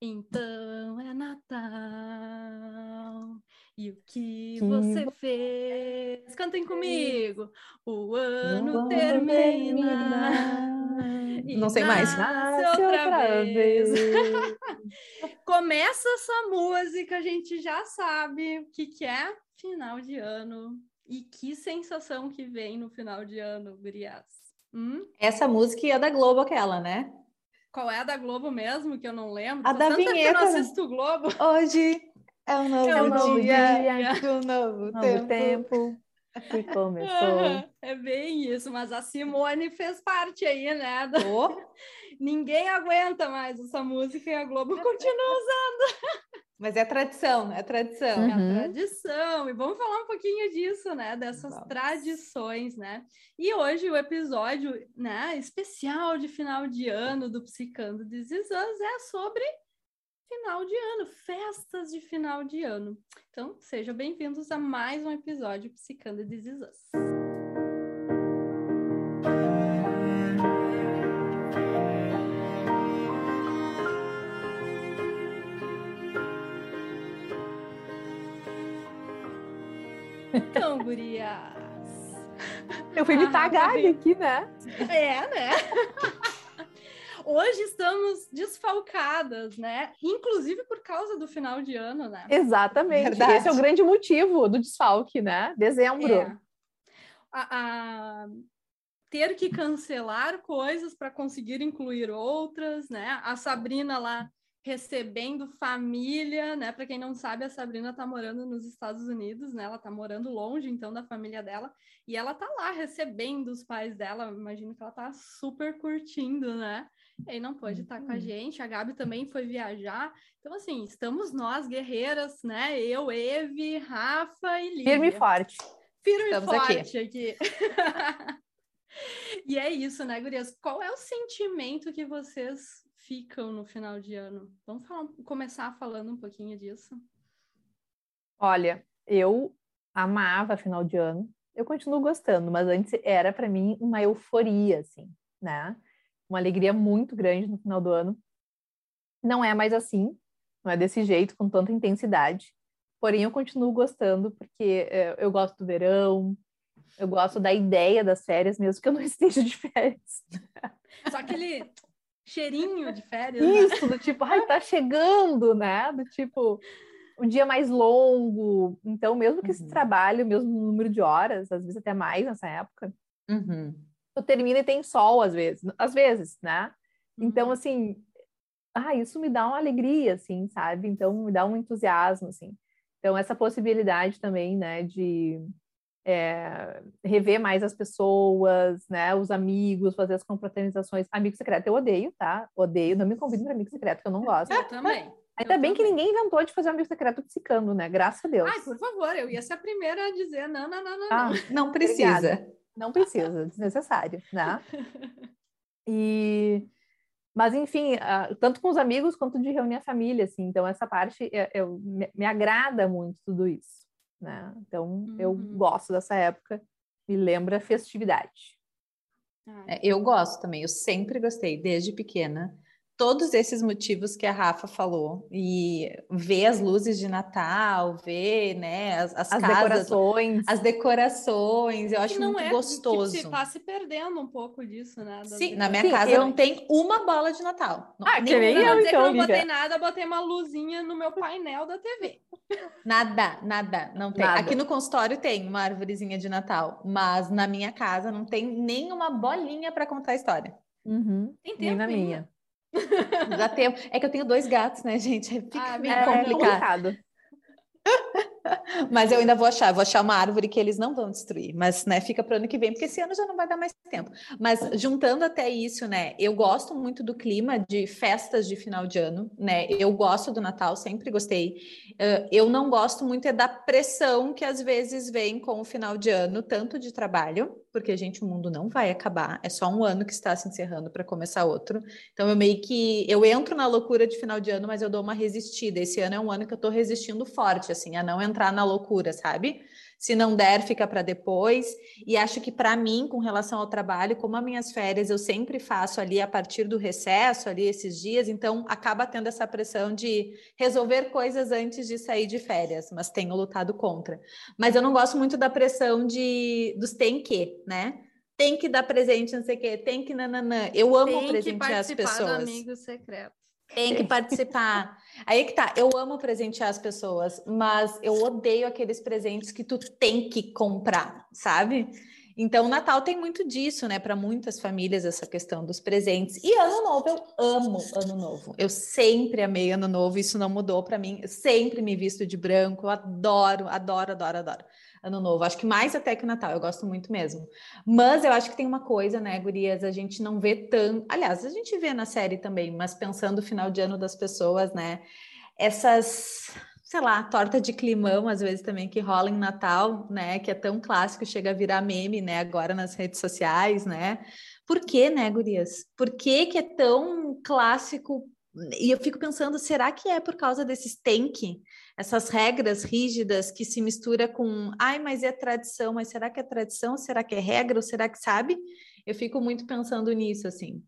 Então é Natal. E o que, que você fez? Cantem comigo. O ano termina. Não sei mais. Nasce outra, outra vez. vez. Começa essa música, a gente já sabe o que, que é final de ano. E que sensação que vem no final de ano, Gurias. Hum? Essa música é da Globo, aquela, né? Qual é a da Globo mesmo, que eu não lembro? A da vinheta. Eu não assisto Globo. Hoje é um novo, é um novo dia, dia, um novo, novo tempo. tempo. Que começou. É bem isso, mas a Simone fez parte aí, né? Do... Ninguém aguenta mais essa música e a Globo continua usando. Mas é tradição, é tradição. Uhum. É a tradição. E vamos falar um pouquinho disso, né? Dessas vamos. tradições, né? E hoje o episódio, né, especial de final de ano do Psicando This é sobre final de ano, festas de final de ano. Então, sejam bem-vindos a mais um episódio Psicando This Então, gurias. Eu fui imitar ah, a Gabi aqui, né? É, né? Hoje estamos desfalcadas, né? Inclusive por causa do final de ano, né? Exatamente. Verdade. Esse é o grande motivo do desfalque, né? Dezembro. É. A, a... Ter que cancelar coisas para conseguir incluir outras, né? A Sabrina lá recebendo família, né? Para quem não sabe, a Sabrina tá morando nos Estados Unidos, né? Ela tá morando longe, então, da família dela, e ela tá lá recebendo os pais dela. Imagino que ela tá super curtindo, né? E aí não pôde estar com a uhum. gente. A Gabi também foi viajar. Então, assim, estamos nós, guerreiras, né? Eu, Eve, Rafa e Lívia. Firme e forte. Firme e forte aqui. aqui. e é isso, né, gurias? Qual é o sentimento que vocês ficam no final de ano? Vamos falar, começar falando um pouquinho disso. Olha, eu amava final de ano. Eu continuo gostando, mas antes era para mim uma euforia, assim, né? Uma alegria muito grande no final do ano. Não é mais assim, não é desse jeito, com tanta intensidade. Porém, eu continuo gostando porque é, eu gosto do verão, eu gosto da ideia das férias, mesmo que eu não esteja de férias. Só aquele cheirinho de férias. Né? Isso, né? do tipo, ai, tá chegando, né? Do tipo, um dia mais longo. Então, mesmo que uhum. esse trabalho, mesmo no número de horas, às vezes até mais nessa época, uhum. Tu termina e tem sol, às vezes, às vezes, né? Então, uhum. assim, ah, isso me dá uma alegria, assim, sabe? Então, me dá um entusiasmo, assim. Então, essa possibilidade também, né, de é, rever mais as pessoas, né, os amigos, fazer as confraternizações. Amigo secreto eu odeio, tá? Odeio, não me convido para amigo secreto, que eu não gosto. Eu também. Ainda eu bem também. que ninguém inventou de fazer um amigo secreto psicando, né? Graças a Deus. Ai, por favor, eu ia ser a primeira a dizer não, não, não, não. Ah, não precisa. Obrigada. Não precisa, desnecessário, né? E... Mas, enfim, tanto com os amigos quanto de reunir a família, assim. Então, essa parte, eu, eu me agrada muito tudo isso né? Então uhum. eu gosto dessa época, me lembra festividade. É, eu gosto também, eu sempre gostei, desde pequena todos esses motivos que a Rafa falou e ver as luzes de Natal, ver, né, as, as, as casas, decorações, as decorações, eu acho muito é, gostoso. Que tá se perdendo um pouco disso, né? Sim, na minha Sim, casa eu... não tem uma bola de Natal. Ah, que nem eu, então, eu não botei nada, botei uma luzinha no meu painel da TV. Nada, nada, não tem. Nada. Aqui no consultório tem uma árvorezinha de Natal, mas na minha casa não tem nem uma bolinha para contar a história. Uhum. Tem tempo nem na minha. Já tempo. É que eu tenho dois gatos, né, gente? Fica ah, meio é complicado. Mas eu ainda vou achar, vou achar uma árvore que eles não vão destruir, mas né, fica para o ano que vem, porque esse ano já não vai dar mais tempo. Mas juntando até isso, né, eu gosto muito do clima de festas de final de ano, né? Eu gosto do Natal, sempre gostei. Uh, eu não gosto muito é da pressão que às vezes vem com o final de ano, tanto de trabalho, porque, gente, o mundo não vai acabar, é só um ano que está se encerrando para começar outro. Então, eu meio que eu entro na loucura de final de ano, mas eu dou uma resistida. Esse ano é um ano que eu estou resistindo forte, assim, a não entrar na loucura, sabe? Se não der, fica para depois. E acho que para mim, com relação ao trabalho, como as minhas férias eu sempre faço ali a partir do recesso, ali esses dias, então acaba tendo essa pressão de resolver coisas antes de sair de férias, mas tenho lutado contra. Mas eu não gosto muito da pressão de dos tem que, né? Tem que dar presente, não sei o quê, tem que nananã. Eu amo tem presentear as pessoas. Do amigo secreto. Tem que participar. Aí que tá, eu amo presentear as pessoas, mas eu odeio aqueles presentes que tu tem que comprar, sabe? Então, o Natal tem muito disso, né? Para muitas famílias, essa questão dos presentes. E Ano Novo, eu amo Ano Novo. Eu sempre amei Ano Novo, isso não mudou para mim. Eu sempre me visto de branco, eu adoro, adoro, adoro, adoro. Ano Novo. Acho que mais até que o Natal, eu gosto muito mesmo. Mas eu acho que tem uma coisa, né, Gurias, a gente não vê tanto. Aliás, a gente vê na série também, mas pensando o final de ano das pessoas, né? Essas, sei lá, torta de climão, às vezes também que rola em Natal, né? Que é tão clássico, chega a virar meme, né? Agora nas redes sociais, né? Por que, né, Gurias? Por que, que é tão clássico e eu fico pensando, será que é por causa desses tank, essas regras rígidas que se mistura com, ai, mas é tradição, mas será que é tradição? Será que é regra? Ou será que sabe? Eu fico muito pensando nisso, assim.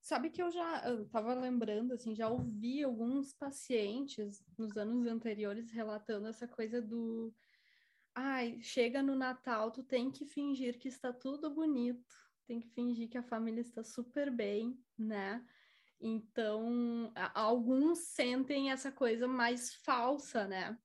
Sabe que eu já estava lembrando, assim, já ouvi alguns pacientes nos anos anteriores relatando essa coisa do, ai, chega no Natal, tu tem que fingir que está tudo bonito, tem que fingir que a família está super bem, né? Então, alguns sentem essa coisa mais falsa, né?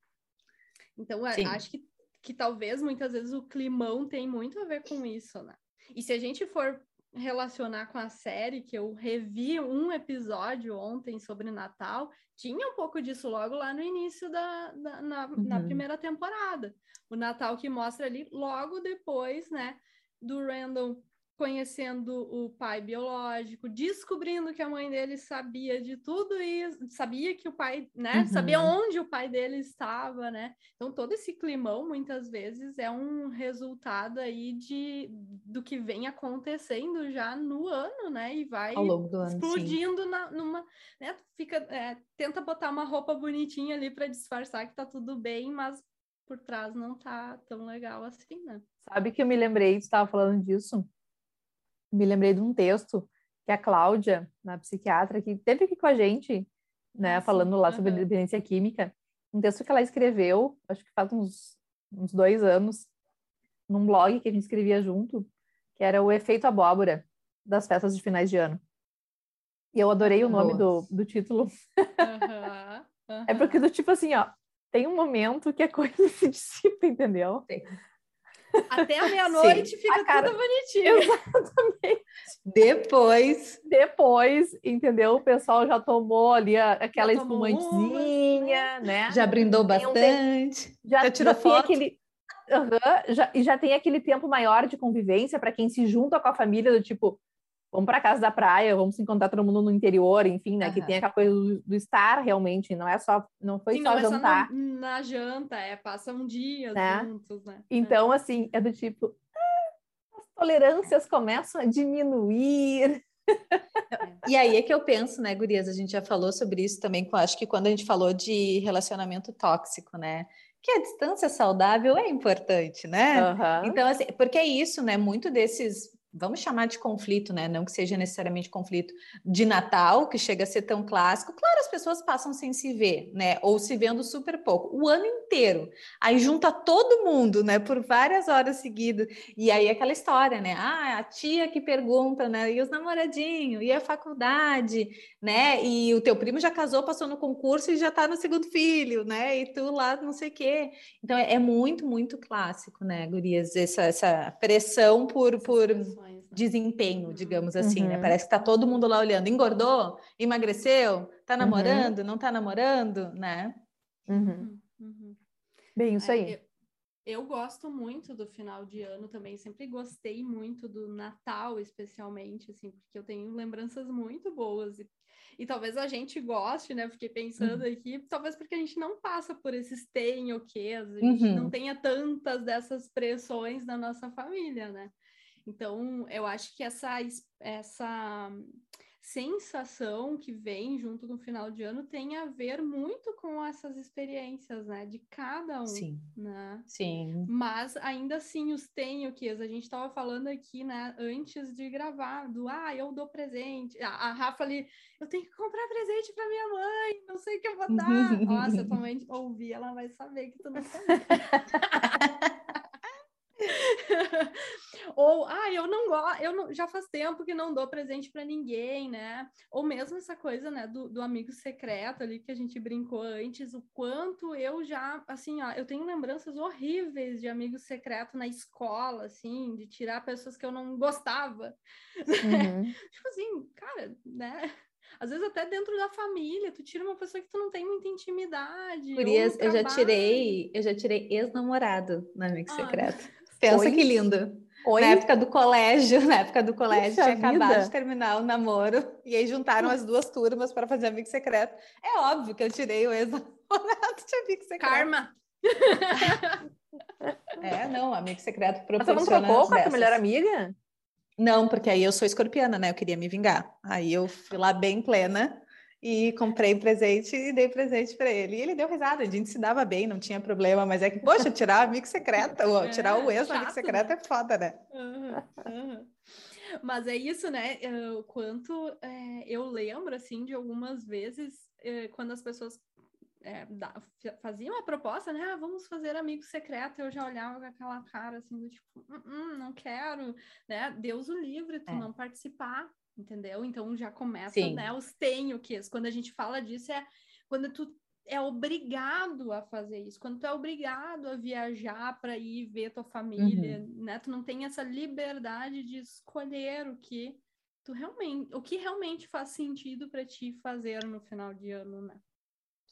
Então, é, Sim. acho que, que talvez muitas vezes o climão tem muito a ver com isso, né? E se a gente for relacionar com a série, que eu revi um episódio ontem sobre Natal, tinha um pouco disso logo lá no início da, da na, uhum. na primeira temporada. O Natal que mostra ali logo depois, né, do Randall conhecendo o pai biológico, descobrindo que a mãe dele sabia de tudo isso, sabia que o pai, né, uhum. sabia onde o pai dele estava, né? Então todo esse climão muitas vezes é um resultado aí de do que vem acontecendo já no ano, né? E vai ano, explodindo na, numa, né? Fica, é, tenta botar uma roupa bonitinha ali para disfarçar que tá tudo bem, mas por trás não tá tão legal assim, né? Sabe que eu me lembrei, estava falando disso me lembrei de um texto que a Cláudia, na psiquiatra, que teve aqui com a gente, né, ah, falando lá sobre dependência química, um texto que ela escreveu, acho que faz uns, uns dois anos, num blog que a gente escrevia junto, que era o efeito abóbora das festas de finais de ano. E eu adorei o nome do, do título. Uhum, uhum. É porque do tipo assim, ó, tem um momento que a coisa se dissipa, entendeu? Sim. Até a meia-noite fica a cara... tudo bonitinho. Exatamente. Depois. Depois, entendeu? O pessoal já tomou ali a, aquela já espumantezinha, né? Já brindou bastante. já, já tirou já foto. aquele. Uhum, já, e já tem aquele tempo maior de convivência para quem se junta com a família, do tipo, vamos para casa da praia, vamos se encontrar todo mundo no interior, enfim, né? Uhum. Que tem aquela coisa do, do, estar realmente, não é só, não foi Sim, só não jantar. É só na, na, janta, é passa um dia né? juntos, né? Então, é. assim, é do tipo, ah, as tolerâncias começam a diminuir. E aí é que eu penso, né, Gurias? A gente já falou sobre isso também, acho que quando a gente falou de relacionamento tóxico, né? Que a distância saudável é importante, né? Uhum. Então, assim, porque é isso, né? Muito desses vamos chamar de conflito, né? Não que seja necessariamente conflito de Natal, que chega a ser tão clássico. Claro, as pessoas passam sem se ver, né? Ou se vendo super pouco, o ano inteiro. Aí junta todo mundo, né? Por várias horas seguidas. E aí aquela história, né? Ah, a tia que pergunta, né? E os namoradinhos, e a faculdade, né? E o teu primo já casou, passou no concurso e já tá no segundo filho, né? E tu lá não sei o quê. Então é, é muito, muito clássico, né, Gurias? Essa, essa pressão por. por? Desempenho, digamos assim, né? uhum. né? Parece que tá todo mundo lá olhando. Engordou? Emagreceu? Tá uhum. namorando? Uhum. Não tá namorando? Né? Uhum. uhum. Bem, isso aí. É, eu, eu, gosto muito do final de ano também. Sempre gostei muito do Natal, especialmente, assim, porque eu tenho lembranças muito boas. E, e talvez a gente goste, né? Fiquei pensando uhum. aqui, talvez porque a gente não passa por esses tem o quê, a gente não tenha tantas dessas pressões na nossa família, né? Então, eu acho que essa, essa sensação que vem junto com o final de ano tem a ver muito com essas experiências, né? De cada um, Sim. né? Sim. Mas ainda assim os tem o que a gente estava falando aqui, né? Antes de gravar, do ah, eu dou presente. A, a Rafa ali, eu tenho que comprar presente para minha mãe, não sei o que eu vou dar. Nossa, eu também ouvir, ela vai saber que tu não sabe. Ou, ah, eu não gosto, eu não, já faz tempo que não dou presente para ninguém, né? Ou mesmo essa coisa, né, do, do amigo secreto ali que a gente brincou antes, o quanto eu já, assim, ó, eu tenho lembranças horríveis de amigo secreto na escola, assim, de tirar pessoas que eu não gostava. Uhum. tipo assim, cara, né? Às vezes até dentro da família, tu tira uma pessoa que tu não tem muita intimidade. Curias, eu já tirei, eu já tirei ex-namorado no amigo ah, secreto. Pensa Oi? que lindo. Oi? Na época do colégio, na época do colégio, Puxa tinha vida. acabado de terminar o namoro, e aí juntaram as duas turmas para fazer amigo secreto. É óbvio que eu tirei o ex-namorado de amigo secreto. Karma! é, não, amigo secreto proporciona... Mas você não trocou com a tua melhor amiga? Não, porque aí eu sou escorpiana, né? Eu queria me vingar. Aí eu fui lá bem plena e comprei presente e dei presente para ele. E ele deu risada, a gente se dava bem, não tinha problema, mas é que, poxa, tirar amigo secreto, ou tirar o ex amigo secreto é foda, né? Uhum, uhum. Mas é isso, né? O quanto é, eu lembro, assim, de algumas vezes, é, quando as pessoas é, da, faziam a proposta, né? Ah, vamos fazer amigo secreto. Eu já olhava com aquela cara assim, do tipo, hum, hum, não quero, né? Deus o livre, tu é. não participar, entendeu? Então já começa, Sim. né, os tenho que quando a gente fala disso é quando tu é obrigado a fazer isso, quando tu é obrigado a viajar para ir ver tua família, uhum. né? Tu não tem essa liberdade de escolher o que tu realmente, o que realmente faz sentido para ti fazer no final de ano, né?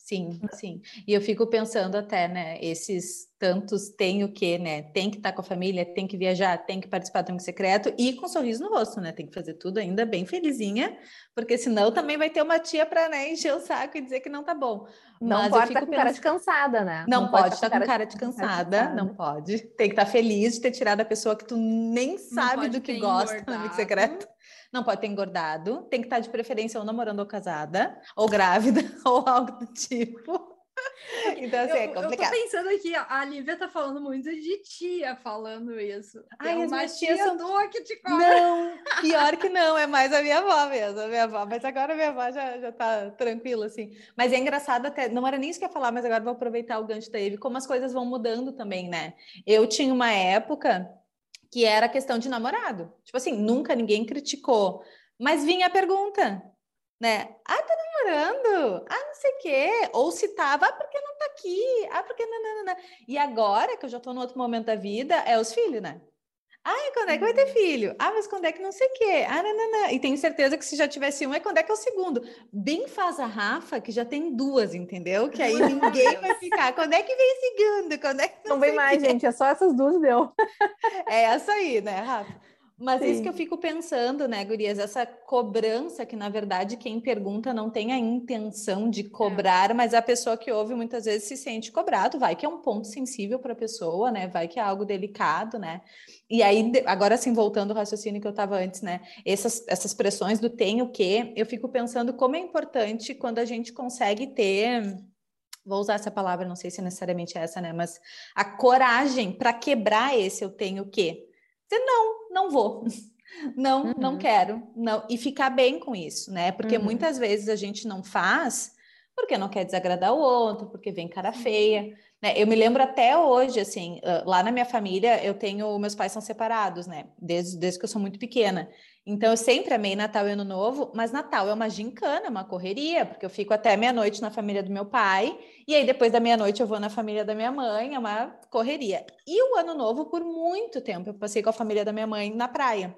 Sim, sim. E eu fico pensando até, né, esses tantos tem o quê, né? Tem que estar com a família, tem que viajar, tem que participar do amigo secreto e com um sorriso no rosto, né? Tem que fazer tudo ainda bem felizinha, porque senão também vai ter uma tia para né, encher o saco e dizer que não tá bom. Não Mas pode estar com pensando... cara de cansada, né? Não, não pode estar com cara de cansada, cansada, não pode. Tem que estar feliz de ter tirado a pessoa que tu nem sabe do que gosta no amigo secreto não pode ter engordado, tem que estar de preferência ou namorando ou casada, ou grávida, ou algo do tipo. Então, assim, é eu, é complicado. Eu tô pensando aqui, a Lívia tá falando muito de tia falando isso. Ai, Tem uma tia são... tua que te come. Não, pior que não, é mais a minha avó mesmo, a minha avó. Mas agora a minha avó já, já tá tranquila, assim. Mas é engraçado até, não era nem isso que eu ia falar, mas agora vou aproveitar o gancho da Eve, como as coisas vão mudando também, né? Eu tinha uma época que era questão de namorado. Tipo assim, nunca ninguém criticou, mas vinha a pergunta, né? Ah, tá namorando? Ah, não sei o quê. Ou se tava, ah, porque não tá aqui? Ah, porque não, não, não. E agora, que eu já tô no outro momento da vida, é os filhos, né? Ah, quando é que vai ter filho? Ah, mas quando é que não sei o quê? Ah, não, não, não. E tenho certeza que se já tivesse um, é quando é que é o segundo. Bem faz a Rafa, que já tem duas, entendeu? Que aí ninguém vai ficar. Quando é que vem o segundo? Quando é que não, não vem mais, quê? gente. É só essas duas deu. É essa aí, né, Rafa? Mas Sim. isso que eu fico pensando, né, Gurias? Essa cobrança que, na verdade, quem pergunta não tem a intenção de cobrar, é. mas a pessoa que ouve muitas vezes se sente cobrado, vai que é um ponto sensível para a pessoa, né? Vai que é algo delicado, né? E aí, agora sim, voltando ao raciocínio que eu estava antes, né? Essas, essas pressões do tem o quê, eu fico pensando como é importante quando a gente consegue ter vou usar essa palavra, não sei se necessariamente é essa, né? Mas a coragem para quebrar esse eu tenho o quê? Dizer, não, não vou. Não, uhum. não quero. Não, e ficar bem com isso, né? Porque uhum. muitas vezes a gente não faz porque não quer desagradar o outro, porque vem cara feia. Né? Eu me lembro até hoje, assim, lá na minha família, eu tenho, meus pais são separados, né? Desde, desde que eu sou muito pequena. Então, eu sempre amei Natal e Ano Novo, mas Natal é uma gincana, uma correria, porque eu fico até meia-noite na família do meu pai, e aí depois da meia-noite eu vou na família da minha mãe, é uma correria. E o Ano Novo, por muito tempo, eu passei com a família da minha mãe na praia.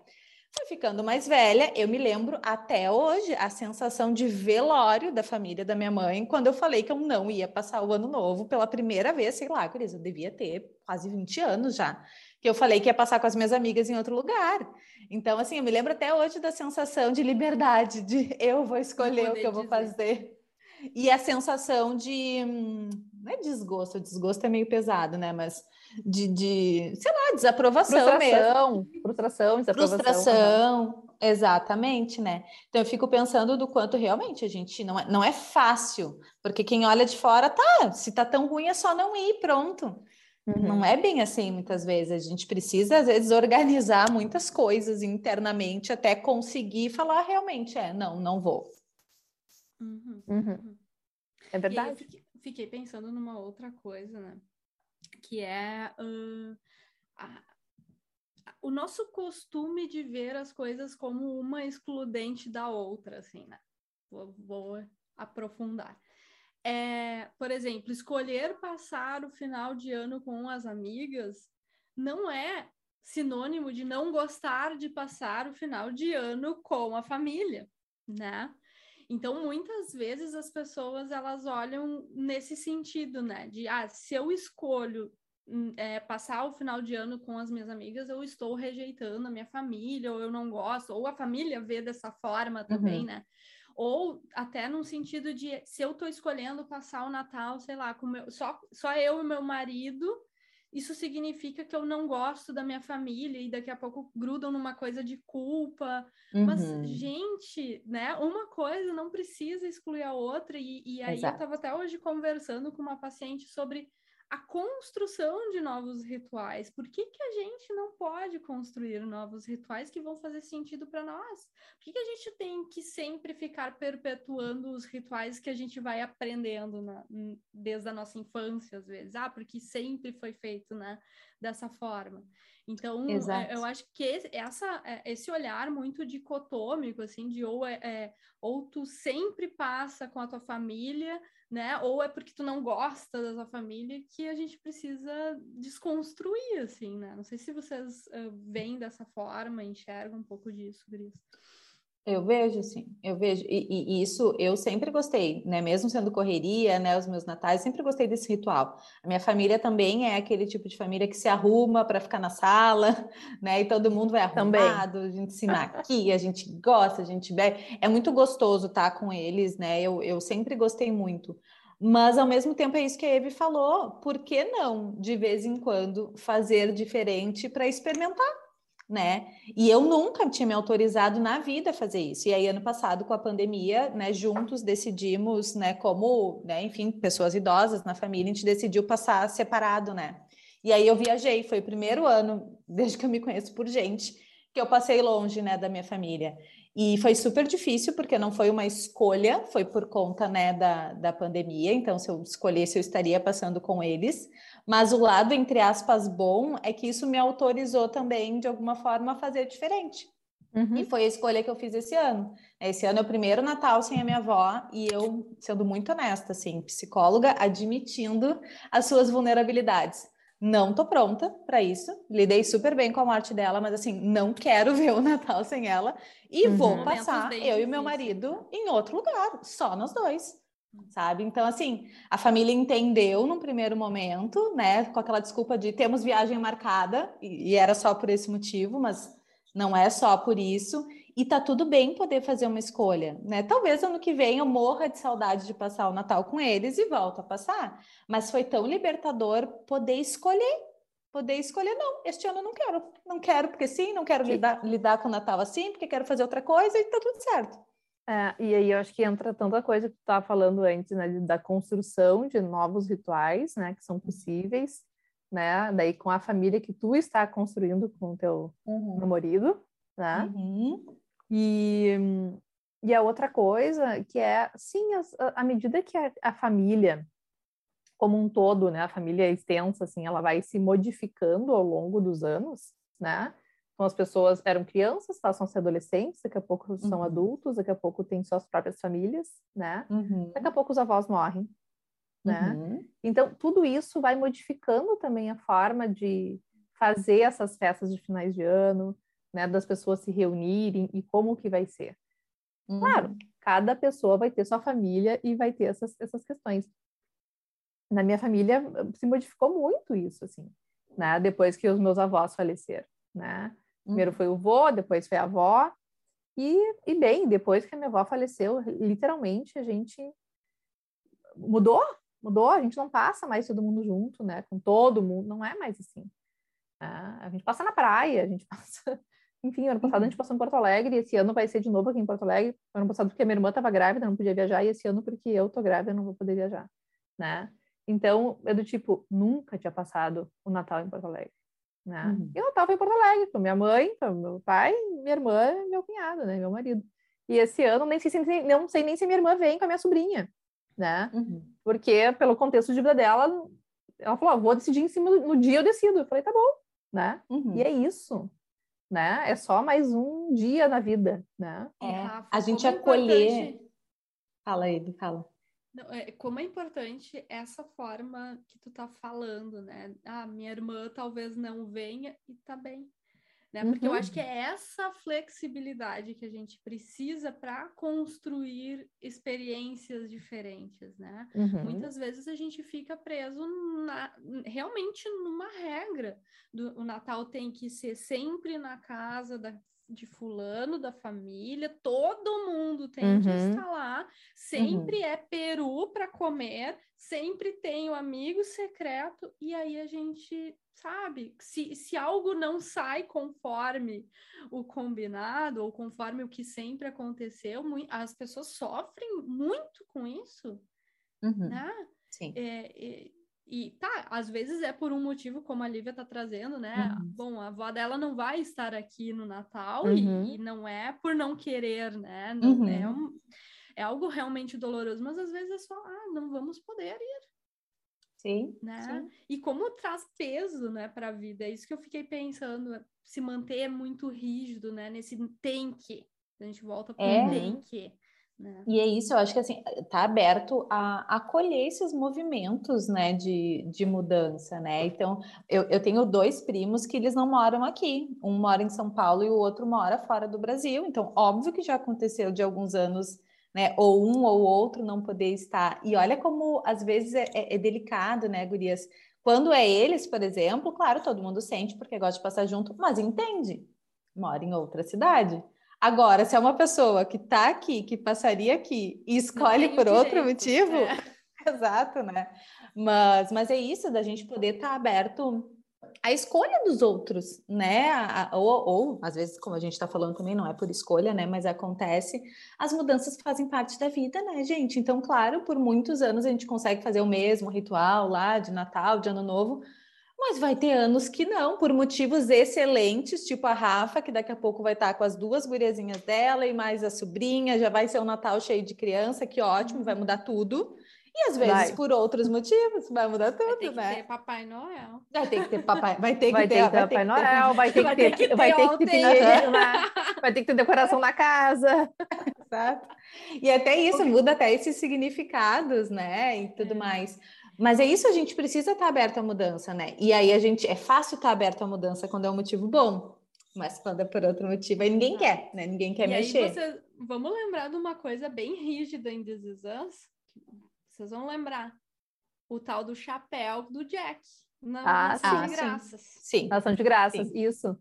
Fui ficando mais velha, eu me lembro até hoje a sensação de velório da família da minha mãe, quando eu falei que eu não ia passar o ano novo pela primeira vez, sei lá, Cris, eu devia ter quase 20 anos já que eu falei que ia passar com as minhas amigas em outro lugar. Então, assim, eu me lembro até hoje da sensação de liberdade, de eu vou escolher o que eu vou fazer. E a sensação de. Não é desgosto, desgosto é meio pesado, né? Mas de, de sei lá, desaprovação frustração, mesmo. Frustração, desaprovação. Frustração. exatamente, né? Então eu fico pensando do quanto realmente a gente não é, não é fácil, porque quem olha de fora, tá, se tá tão ruim é só não ir, pronto. Uhum. Não é bem assim muitas vezes. A gente precisa, às vezes, organizar muitas coisas internamente até conseguir falar realmente, é, não, não vou. Uhum. Uhum. É verdade. Fiquei, pensando numa outra coisa, né? Que é uh, a, o nosso costume de ver as coisas como uma excludente da outra, assim, né? Vou, vou aprofundar. É, por exemplo, escolher passar o final de ano com as amigas não é sinônimo de não gostar de passar o final de ano com a família, né? Então, muitas vezes as pessoas elas olham nesse sentido, né? De ah, se eu escolho hum, é, passar o final de ano com as minhas amigas, eu estou rejeitando a minha família, ou eu não gosto, ou a família vê dessa forma também, uhum. né? ou até num sentido de se eu estou escolhendo passar o Natal, sei lá, com meu, só, só eu e meu marido, isso significa que eu não gosto da minha família e daqui a pouco grudam numa coisa de culpa. Uhum. Mas, gente, né? Uma coisa não precisa excluir a outra. E, e aí Exato. eu estava até hoje conversando com uma paciente sobre a construção de novos rituais. Por que, que a gente não pode construir novos rituais que vão fazer sentido para nós? Por que, que a gente tem que sempre ficar perpetuando os rituais que a gente vai aprendendo na, desde a nossa infância, às vezes? Ah, porque sempre foi feito né, dessa forma. Então, é, eu acho que essa, é, esse olhar muito dicotômico, assim, de ou, é, é, ou tu sempre passa com a tua família né? Ou é porque tu não gosta da tua família que a gente precisa desconstruir, assim, né? Não sei se vocês uh, veem dessa forma, enxergam um pouco disso, Gris. Eu vejo, sim, eu vejo. E, e, isso eu sempre gostei, né? Mesmo sendo correria, né? Os meus natais, sempre gostei desse ritual. A minha família também é aquele tipo de família que se arruma para ficar na sala, né? E todo mundo vai arrumado, também. a gente se maquia, a gente gosta, a gente bebe. É muito gostoso estar com eles, né? Eu, eu sempre gostei muito. Mas ao mesmo tempo é isso que a Eve falou, por que não, de vez em quando, fazer diferente para experimentar? Né? E eu nunca tinha me autorizado na vida a fazer isso. E aí, ano passado, com a pandemia, né, juntos decidimos, né, como, né, enfim, pessoas idosas na família, a gente decidiu passar separado, né? E aí eu viajei, foi o primeiro ano, desde que eu me conheço por gente, que eu passei longe, né, da minha família. E foi super difícil, porque não foi uma escolha, foi por conta, né, da, da pandemia. Então, se eu escolhesse, eu estaria passando com eles. Mas o lado, entre aspas, bom é que isso me autorizou também, de alguma forma, a fazer diferente. Uhum. E foi a escolha que eu fiz esse ano. Esse ano é o primeiro Natal sem a minha avó, e eu, sendo muito honesta, assim, psicóloga, admitindo as suas vulnerabilidades. Não tô pronta para isso. Lidei super bem com a morte dela, mas assim, não quero ver o Natal sem ela. E uhum. vou passar eu e meu marido em outro lugar, só nós dois sabe? Então, assim, a família entendeu num primeiro momento, né, com aquela desculpa de temos viagem marcada, e, e, era só por esse motivo, mas não é só por isso, e tá tudo bem poder fazer uma escolha, né? Talvez ano que vem eu morra de saudade de passar o Natal com eles e volto a passar, mas foi tão libertador poder escolher. Poder escolher, não, este ano eu não quero, não quero porque sim, não quero lidar, lidar com o Natal assim, porque quero fazer outra coisa e tá tudo certo. É, e aí eu acho que entra tanta coisa que tu estava falando antes, né, da construção de novos rituais, né, que são possíveis, né, daí com a família que tu está construindo com o teu uhum. namorado, né, uhum. e, e a outra coisa que é, sim, à medida que a, a família como um todo, né, a família extensa, assim, ela vai se modificando ao longo dos anos, né, então, as pessoas eram crianças, passam a ser adolescentes, daqui a pouco são uhum. adultos, daqui a pouco têm suas próprias famílias, né? Uhum. Daqui a pouco os avós morrem, né? Uhum. Então, tudo isso vai modificando também a forma de fazer essas festas de finais de ano, né? Das pessoas se reunirem e como que vai ser. Claro, uhum. cada pessoa vai ter sua família e vai ter essas, essas questões. Na minha família se modificou muito isso, assim, né? Depois que os meus avós faleceram, né? Primeiro uhum. foi o vô, depois foi a avó. E, e bem, depois que a minha avó faleceu, literalmente a gente mudou, mudou. A gente não passa mais todo mundo junto, né? Com todo mundo, não é mais assim. Né? A gente passa na praia, a gente passa enfim, ano passado a gente uhum. passou em Porto Alegre, e esse ano vai ser de novo aqui em Porto Alegre. Ano passado porque a minha irmã estava grávida, não podia viajar, e esse ano porque eu tô grávida, não vou poder viajar, né? Então, é do tipo, nunca tinha passado o Natal em Porto Alegre, né? Uhum. E Natal foi em Porto Alegre, com minha mãe, com meu pai, minha irmã e meu cunhado, né? Meu marido. E esse ano, nem sei, não sei nem se minha irmã vem com a minha sobrinha, né? Uhum. Porque, pelo contexto de vida dela, ela falou, ah, vou decidir em cima, no dia eu decido. Eu falei, tá bom, né? Uhum. E é isso, né? É só mais um dia na vida, né? É, Rafa, a gente acolher... Importante... Fala ele, fala. Não, é, como é importante essa forma que tu tá falando, né? Ah, minha irmã talvez não venha e tá bem. Né? Porque uhum. eu acho que é essa flexibilidade que a gente precisa para construir experiências diferentes, né? Uhum. Muitas vezes a gente fica preso na, realmente numa regra. Do, o Natal tem que ser sempre na casa da de fulano da família, todo mundo tem uhum. que estar lá, sempre uhum. é peru para comer, sempre tem o um amigo secreto, e aí a gente sabe, se, se algo não sai conforme o combinado, ou conforme o que sempre aconteceu, as pessoas sofrem muito com isso, uhum. né? Sim. É, é, e tá, às vezes é por um motivo, como a Lívia tá trazendo, né? Uhum. Bom, a avó dela não vai estar aqui no Natal uhum. e, e, não é por não querer, né? Não uhum. é, um, é algo realmente doloroso, mas às vezes é só, ah, não vamos poder ir. Sim, né? Sim. E como traz peso, né, para a vida. É isso que eu fiquei pensando, se manter muito rígido, né, nesse tem que. A gente volta para é. tem que. Né? E é isso, eu acho que assim, tá aberto a acolher esses movimentos, né, de, de mudança, né? Então, eu, eu tenho dois primos que eles não moram aqui. Um mora em São Paulo e o outro mora fora do Brasil. Então, óbvio que já aconteceu de alguns anos, né, ou um ou outro não poder estar. E olha como às vezes é, é, é delicado, né, gurias? Quando é eles, por exemplo, claro, todo mundo sente porque gosta de passar junto, mas entende. Mora em outra cidade. Agora, se é uma pessoa que está aqui, que passaria aqui e escolhe por direito, outro motivo, é. exato, né? Mas, mas é isso da gente poder estar tá aberto à escolha dos outros, né? A, ou, ou, às vezes, como a gente está falando também, não é por escolha, né? Mas acontece, as mudanças fazem parte da vida, né, gente? Então, claro, por muitos anos a gente consegue fazer o mesmo ritual lá de Natal, de Ano Novo, mas vai ter anos que não, por motivos excelentes, tipo a Rafa, que daqui a pouco vai estar com as duas guriazinhas dela e mais a sobrinha, já vai ser um Natal cheio de criança, que ótimo, vai mudar tudo. E às vezes vai. por outros motivos vai mudar tudo, vai ter né? Ter Papai Noel. Vai ter que ter Papai, vai ter que vai ter, ter, ter Papai Noel, vai ter que ter, vai ter que ter, vai ter que ter decoração na casa. Exato. E até isso muda até esses significados, né? E tudo é. mais. Mas é isso, a gente precisa estar aberto à mudança, né? E aí a gente é fácil estar aberto à mudança quando é um motivo bom, mas quando é por outro motivo, aí ninguém quer, né? Ninguém quer e mexer. Aí você... Vamos lembrar de uma coisa bem rígida em This Is Us, vocês vão lembrar. O tal do chapéu do Jack. Na ah, Nação de Graças. Sim. Nação de Graças, sim. isso.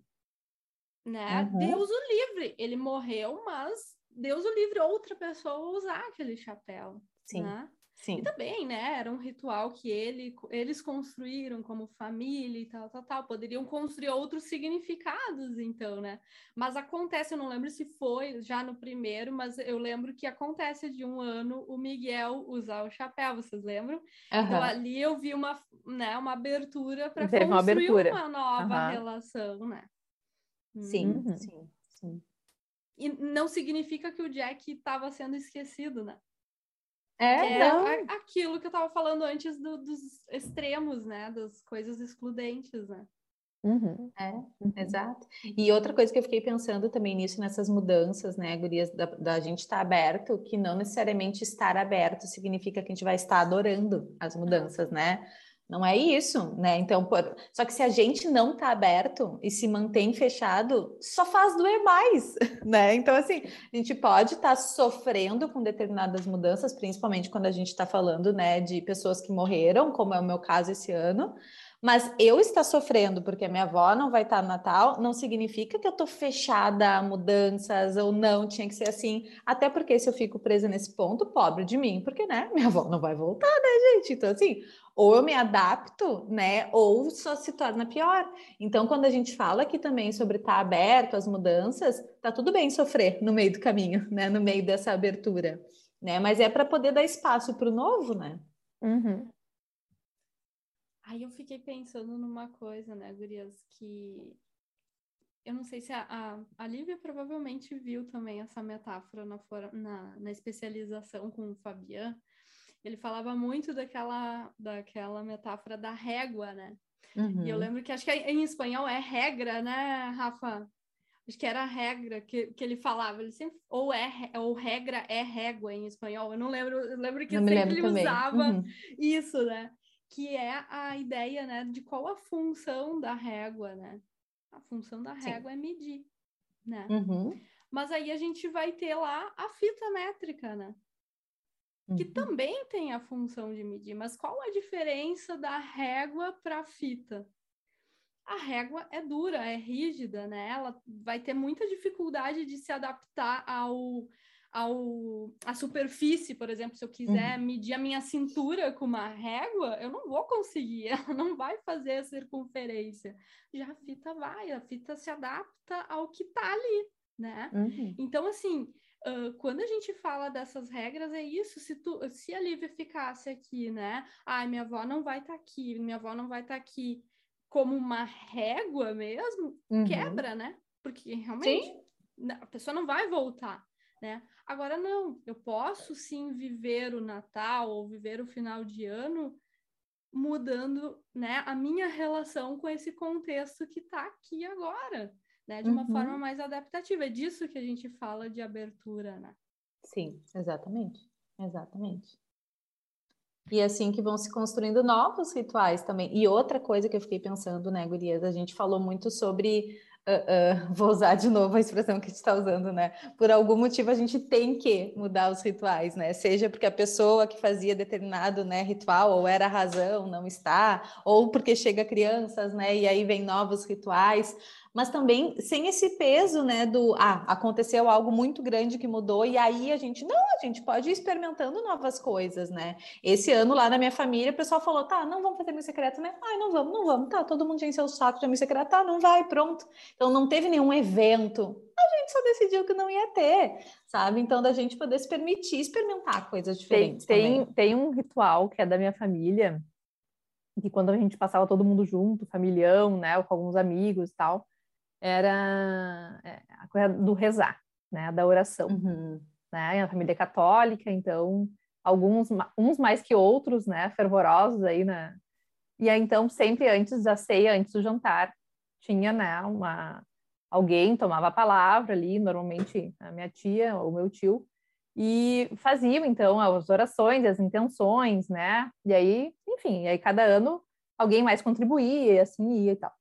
Né? Uhum. Deus o livre. Ele morreu, mas Deus o livre outra pessoa usar aquele chapéu. Sim. Né? Sim. E também, né, era um ritual que ele, eles construíram como família e tal, tal, tal. Poderiam construir outros significados, então, né? Mas acontece, eu não lembro se foi já no primeiro, mas eu lembro que acontece de um ano o Miguel usar o chapéu, vocês lembram? Uhum. Então ali eu vi uma, né, uma abertura para construir uma, abertura. uma nova uhum. relação, né? Sim, uhum. sim, sim. E não significa que o Jack estava sendo esquecido, né? É, é aquilo que eu estava falando antes do, dos extremos, né? Das coisas excludentes, né? Uhum. É, uhum. exato. E outra coisa que eu fiquei pensando também nisso, nessas mudanças, né, Gurias, da, da gente estar tá aberto, que não necessariamente estar aberto significa que a gente vai estar adorando as mudanças, né? Não é isso, né? Então, por... só que se a gente não está aberto e se mantém fechado, só faz doer mais, né? Então, assim, a gente pode estar tá sofrendo com determinadas mudanças, principalmente quando a gente está falando, né, de pessoas que morreram, como é o meu caso esse ano, Mas eu estar sofrendo porque a minha avó não vai estar no Natal, não significa que eu estou fechada a mudanças ou não, tinha que ser assim. Até porque se eu fico presa nesse ponto, pobre de mim, porque, né, minha avó não vai voltar, né, gente? Então, assim, ou eu me adapto, né, ou só se torna pior. Então, quando a gente fala aqui também sobre estar aberto às mudanças, tá tudo bem sofrer no meio do caminho, né, no meio dessa abertura, né, mas é para poder dar espaço para o novo, né? Uhum. Aí eu fiquei pensando numa coisa, né, Gurias, que eu não sei se a, a, a Lívia provavelmente viu também essa metáfora na, na, na especialização com o Fabian. Ele falava muito daquela, daquela metáfora da régua, né? Uhum. E eu uhum. lembro que acho que em espanhol é regra, né, Rafa? Acho que era a regra que, que ele falava. Ele sempre, ou, é, ou regra é régua em espanhol. Eu não lembro, eu lembro que não sempre ele também. usava uhum. isso, né? que é a ideia, né, de qual a função da régua, né? A função da régua Sim. é medir, né? Uhum. Mas aí a gente vai ter lá a fita métrica, né? Uhum. Que também tem a função de medir, mas qual a diferença da régua para a fita? A régua é dura, é rígida, né? Ela vai ter muita dificuldade de se adaptar ao ao, a superfície, por exemplo, se eu quiser uhum. medir a minha cintura com uma régua, eu não vou conseguir, ela não vai fazer a circunferência. Já a fita vai, a fita se adapta ao que está ali, né? Uhum. Então, assim, uh, quando a gente fala dessas regras, é isso, se, tu, se a Lívia ficasse aqui, né? Ai, minha avó não vai estar tá aqui, minha avó não vai estar tá aqui como uma régua mesmo, uhum. quebra, né? Porque realmente Sim. a pessoa não vai voltar né? Agora não, eu posso sim viver o Natal ou viver o final de ano mudando, né, a minha relação com esse contexto que está aqui agora, né, de uma uhum. forma mais adaptativa. É disso que a gente fala de abertura, né? Sim, exatamente, exatamente. E é assim que vão se construindo novos rituais também. E outra coisa que eu fiquei pensando, né, Gurias, a gente falou muito sobre Uh, uh, vou usar de novo a expressão que a gente está usando, né? Por algum motivo a gente tem que mudar os rituais, né? Seja porque a pessoa que fazia determinado né, ritual ou era a razão não está, ou porque chega crianças, né? E aí vem novos rituais mas também sem esse peso, né, do ah, aconteceu algo muito grande que mudou e aí a gente não, a gente pode ir experimentando novas coisas, né? Esse ano lá na minha família, o pessoal falou: "Tá, não vamos fazer missa secreta, né? Ai, não vamos, não vamos. Tá, todo mundo já encheu o saco de missa secreta, tá, não vai, pronto". Então não teve nenhum evento. A gente só decidiu que não ia ter, sabe? Então da gente poder se permitir experimentar coisas diferentes. Tem, tem, tem um ritual que é da minha família, que quando a gente passava todo mundo junto, familhão, né, com alguns amigos e tal, era é, a coisa do rezar, né, da oração. Uhum. Né? A família católica, então alguns uns mais que outros, né, fervorosos aí né? E aí então sempre antes da ceia, antes do jantar, tinha, né, uma alguém tomava a palavra ali, normalmente a minha tia ou meu tio, e faziam então as orações, as intenções, né? E aí, enfim, aí cada ano alguém mais contribuía, assim ia e tal.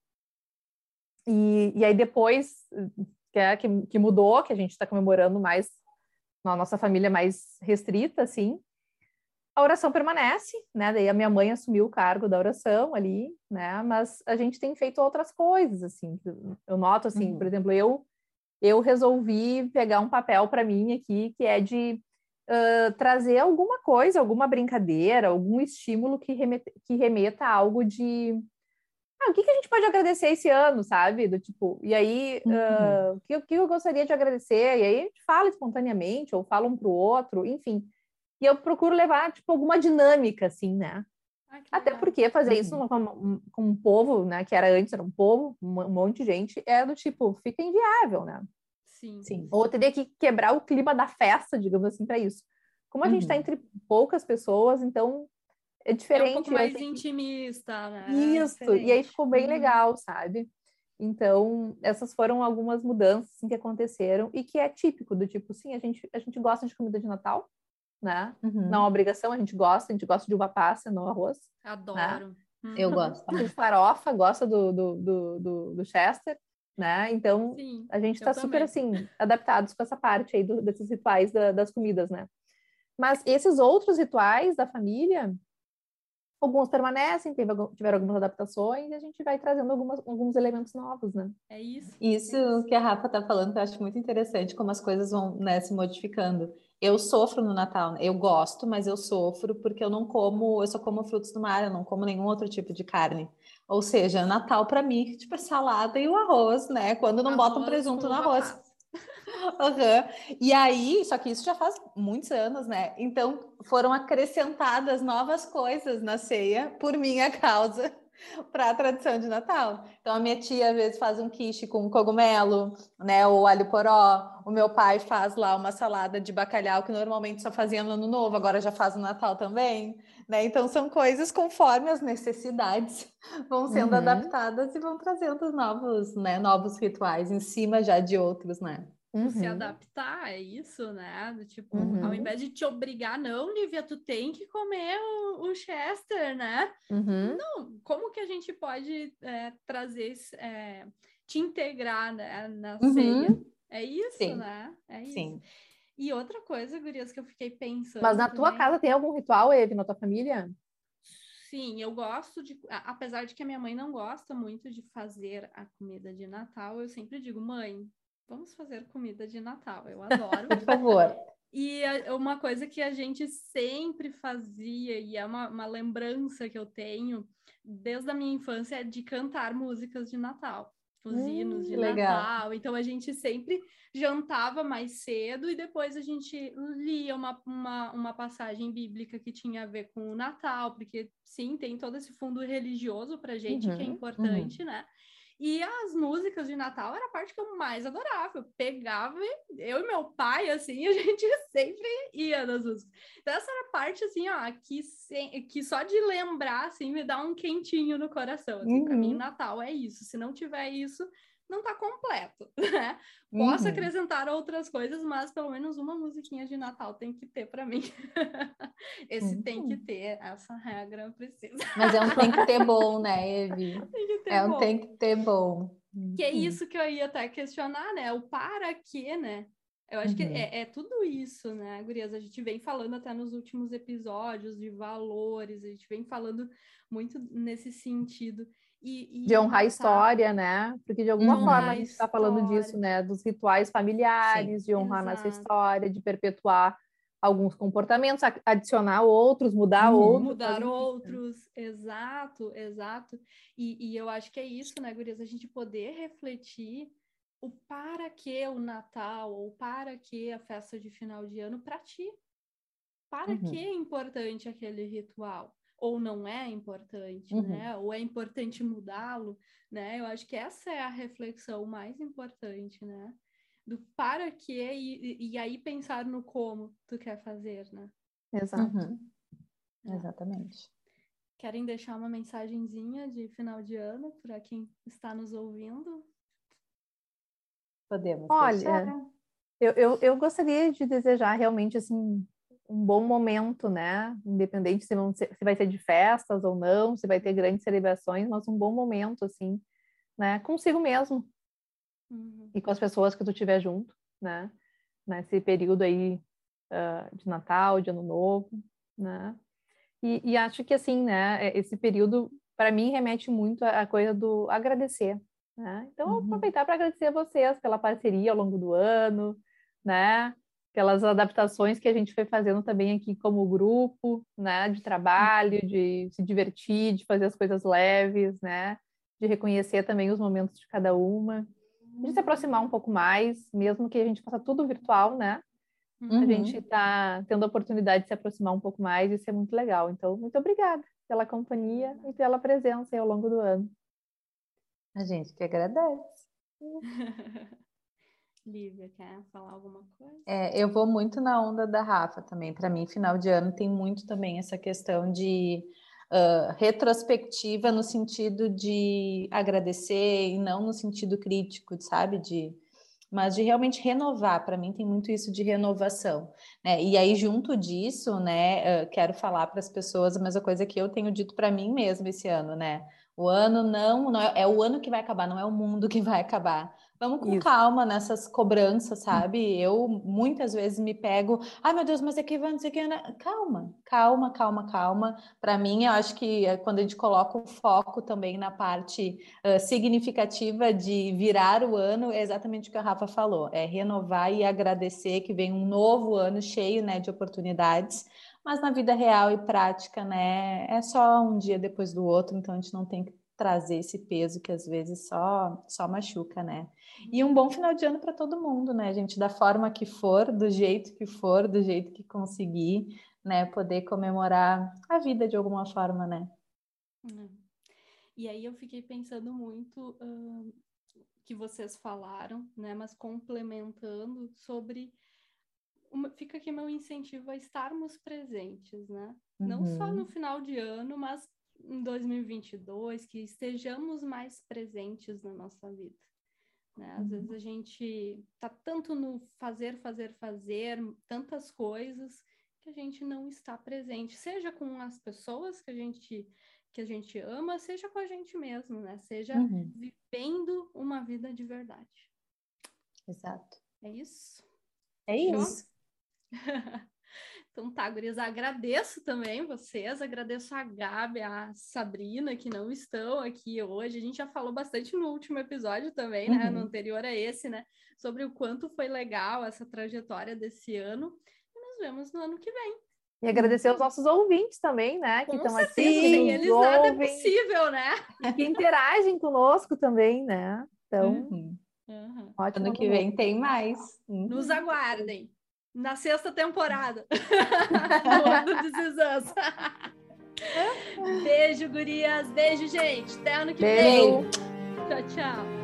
E, e aí depois que, é, que, que mudou, que a gente está comemorando mais na nossa família mais restrita, assim, a oração permanece, né? Daí a minha mãe assumiu o cargo da oração ali, né? Mas a gente tem feito outras coisas, assim. Eu noto, assim, uhum. por exemplo, eu eu resolvi pegar um papel para mim aqui que é de uh, trazer alguma coisa, alguma brincadeira, algum estímulo que remeta, que remeta a algo de ah, o que, que a gente pode agradecer esse ano, sabe? Do tipo, e aí, uhum. uh, o, que, que eu gostaria de agradecer? E aí a gente fala espontaneamente, ou fala um para o outro, enfim. E eu procuro levar, tipo, alguma dinâmica, assim, né? Até porque fazer uhum. isso com, com, um povo, né, que era antes, era um povo, um monte de gente, é do tipo, fica inviável, né? Sim. Sim. Ou teria que quebrar o clima da festa, digamos assim, para isso. Como a uhum. gente está entre poucas pessoas, então é diferente. É um pouco mais intimista, né? Isso, é e aí ficou bem uhum. legal, sabe? Então, essas foram algumas mudanças assim, que aconteceram e que é típico do tipo, sim, a gente, a gente gosta de comida de Natal, né? Uhum. Não é obrigação, a gente gosta, a gente gosta de uva passa no arroz. Né? Adoro. Né? Uhum. Eu gosto. De farofa, gosta do, do, do, do, do Chester, né? Então, sim, a gente está super, assim, adaptados com essa parte aí do, desses rituais da, das comidas, né? Mas esses outros rituais da família, alguns permanecem, tiveram algumas adaptações e a gente vai trazendo algumas, alguns elementos novos, né? É isso. Isso é isso. que a Rafa está falando, eu acho muito interessante como as coisas vão né, se modificando. Eu sofro no Natal, né? eu gosto, mas eu sofro porque eu não como, eu só como frutos do mar, eu não como nenhum outro tipo de carne. Ou seja, Natal para mim, tipo, é salada e o arroz, né? Quando não arroz botam presunto no arroz. Uhum. E aí, só que isso já faz muitos anos, né? Então foram acrescentadas novas coisas na ceia por minha causa para a tradição de Natal. Então a minha tia às vezes faz um quiche com cogumelo, né, ou alho poró. O meu pai faz lá uma salada de bacalhau que normalmente só fazia no ano novo, agora já faz no Natal também, né? Então são coisas conforme as necessidades vão sendo uhum. adaptadas e vão trazendo novos, né, novos rituais em cima já de outros, né? Uhum. se adaptar, é isso, né? Tipo, uhum. ao invés de te obrigar, não, Lívia, tu tem que comer o, o Chester, né? Uhum. Não, como que a gente pode é, trazer, é, te integrar né, na uhum. ceia? É isso, Sim. né? É isso. Sim. E outra coisa, Gurias, que eu fiquei pensando. Mas na tua casa tem algum ritual, Eve, na tua família? Sim, eu gosto de. Apesar de que a minha mãe não gosta muito de fazer a comida de Natal, eu sempre digo, mãe, vamos fazer comida de Natal. Eu adoro. Por favor. E uma coisa que a gente sempre fazia, e é uma, uma lembrança que eu tenho desde a minha infância, é de cantar músicas de Natal os hum, hinos de legal. Natal. Então a gente sempre jantava mais cedo e depois a gente lia uma, uma, uma, passagem bíblica que tinha a ver com o Natal, porque sim, tem todo esse fundo religioso pra gente uhum, que é uhum, importante, uhum. né? E as músicas de Natal era a parte que eu mais adorava. Eu pegava, eu e meu pai, assim, a gente sempre ia nas músicas. Então, essa era a parte, assim, ó, que, sem, que só de lembrar, assim, me dá um quentinho no coração. Assim, uhum. Pra mim, uhum. Natal é isso. Se não tiver isso, não está completo, né? Posso uhum. acrescentar outras coisas, mas pelo menos uma musiquinha de Natal tem que ter para mim. Esse uhum. tem que ter, essa regra precisa. Mas é um tem que ter bom, né, Evi? Tem que ter é um tem que ter bom. Que é uhum. isso que eu ia até questionar, né? O para quê, né? Eu acho uhum. que é, é, tudo isso, né, Gurias? A gente vem falando até nos últimos episódios de valores, a gente vem falando muito nesse sentido. E, e de honrar a história, né? Porque de alguma honrar forma a gente está falando disso, né? Dos rituais familiares, Sim, de honrar exato. nossa história, de perpetuar alguns comportamentos, adicionar outros, mudar uhum. outros. Mudar outros, exato, exato. E, e eu acho que é isso, né, Gurias? A gente poder refletir o para que o Natal ou para que a festa de final de ano para ti. Para uhum. que é importante aquele ritual? Ou não é importante, uhum. né? Ou é importante mudá-lo, né? Eu acho que essa é a reflexão mais importante, né? Do para que e, e aí pensar no como tu quer fazer, né? Exato. Uhum. É. Exatamente. Querem deixar uma mensagenzinha de final de ano para quem está nos ouvindo? Podemos. Olha, eu, eu, eu gostaria de desejar realmente assim um bom momento, né? Independente se, vão se vai ser de festas ou não, se vai ter grandes celebrações, mas um bom momento, assim, né? Consigo mesmo. Uhum. E com as pessoas que tu tiver junto, né? Nesse período aí uh, de Natal, de Ano Novo, né? E, e acho que, assim, né? É, esse período, para mim, remete muito à coisa do agradecer, né? Então, uhum. aproveitar para agradecer a vocês pela parceria ao longo do ano, né? Aquelas adaptações que a gente foi fazendo também aqui como grupo, né, de trabalho, de se divertir, de fazer as coisas leves, né, de reconhecer também os momentos de cada uma, de se aproximar um pouco mais, mesmo que a gente faça tudo virtual, né? Uhum. A gente está tendo a oportunidade de se aproximar um pouco mais, e isso é muito legal. Então, muito obrigada pela companhia e pela presença ao longo do ano. A gente que agradece. Lívia, quer falar alguma coisa? É, eu vou muito na onda da Rafa também. Para mim, final de ano tem muito também essa questão de uh, retrospectiva no sentido de agradecer e não no sentido crítico, sabe? De, mas de realmente renovar. Para mim tem muito isso de renovação. Né? E aí, junto disso, né, quero falar para as pessoas a mesma coisa que eu tenho dito para mim mesmo esse ano, né? O ano não, não é, é, o ano que vai acabar, não é o mundo que vai acabar Vamos com Isso. calma nessas cobranças, sabe? Eu muitas vezes me pego, ai meu Deus, mas aqui vai não sei o que. Né? Calma, calma, calma, calma. Para mim, eu acho que é quando a gente coloca o foco também na parte uh, significativa de virar o ano, é exatamente o que a Rafa falou: é renovar e agradecer que vem um novo ano cheio né, de oportunidades. Mas na vida real e prática, né, é só um dia depois do outro, então a gente não tem que trazer esse peso que às vezes só só machuca, né? E um bom final de ano para todo mundo, né, gente? Da forma que for, do jeito que for, do jeito que conseguir, né? Poder comemorar a vida de alguma forma, né? Hum. E aí eu fiquei pensando muito uh, que vocês falaram, né? Mas complementando sobre uma, fica aqui meu incentivo a estarmos presentes, né? Uhum. Não só no uhum. final de ano, mas em 2022, que estejamos mais presentes na nossa vida. Né? Às uhum. vezes a gente tá tanto no fazer, fazer, fazer, tantas coisas que a gente não está presente, seja com as pessoas que a gente que a gente ama, seja com a gente mesmo, né? Seja uhum. vivendo uma vida de verdade. Exato. É isso? É Show? Então tá, gurias, agradeço também vocês, agradeço a Gabi, a Sabrina, que não estão aqui hoje. A gente já falou bastante no último episódio também, né? Uhum. No anterior a esse, né? Sobre o quanto foi legal essa trajetória desse ano. E nos vemos no ano que vem. E agradecer aos nossos ouvintes também, né? Que estão aqui. Sem eles ouvem, nada é possível, né? E que interagem conosco também, né? Então, uhum. Uhum. Ótimo. Ano que vem tem mais. Uhum. Nos aguardem na sexta temporada do This Is Beijo, gurias. Beijo, gente. Até ano que Beijo. vem. Tchau, tchau.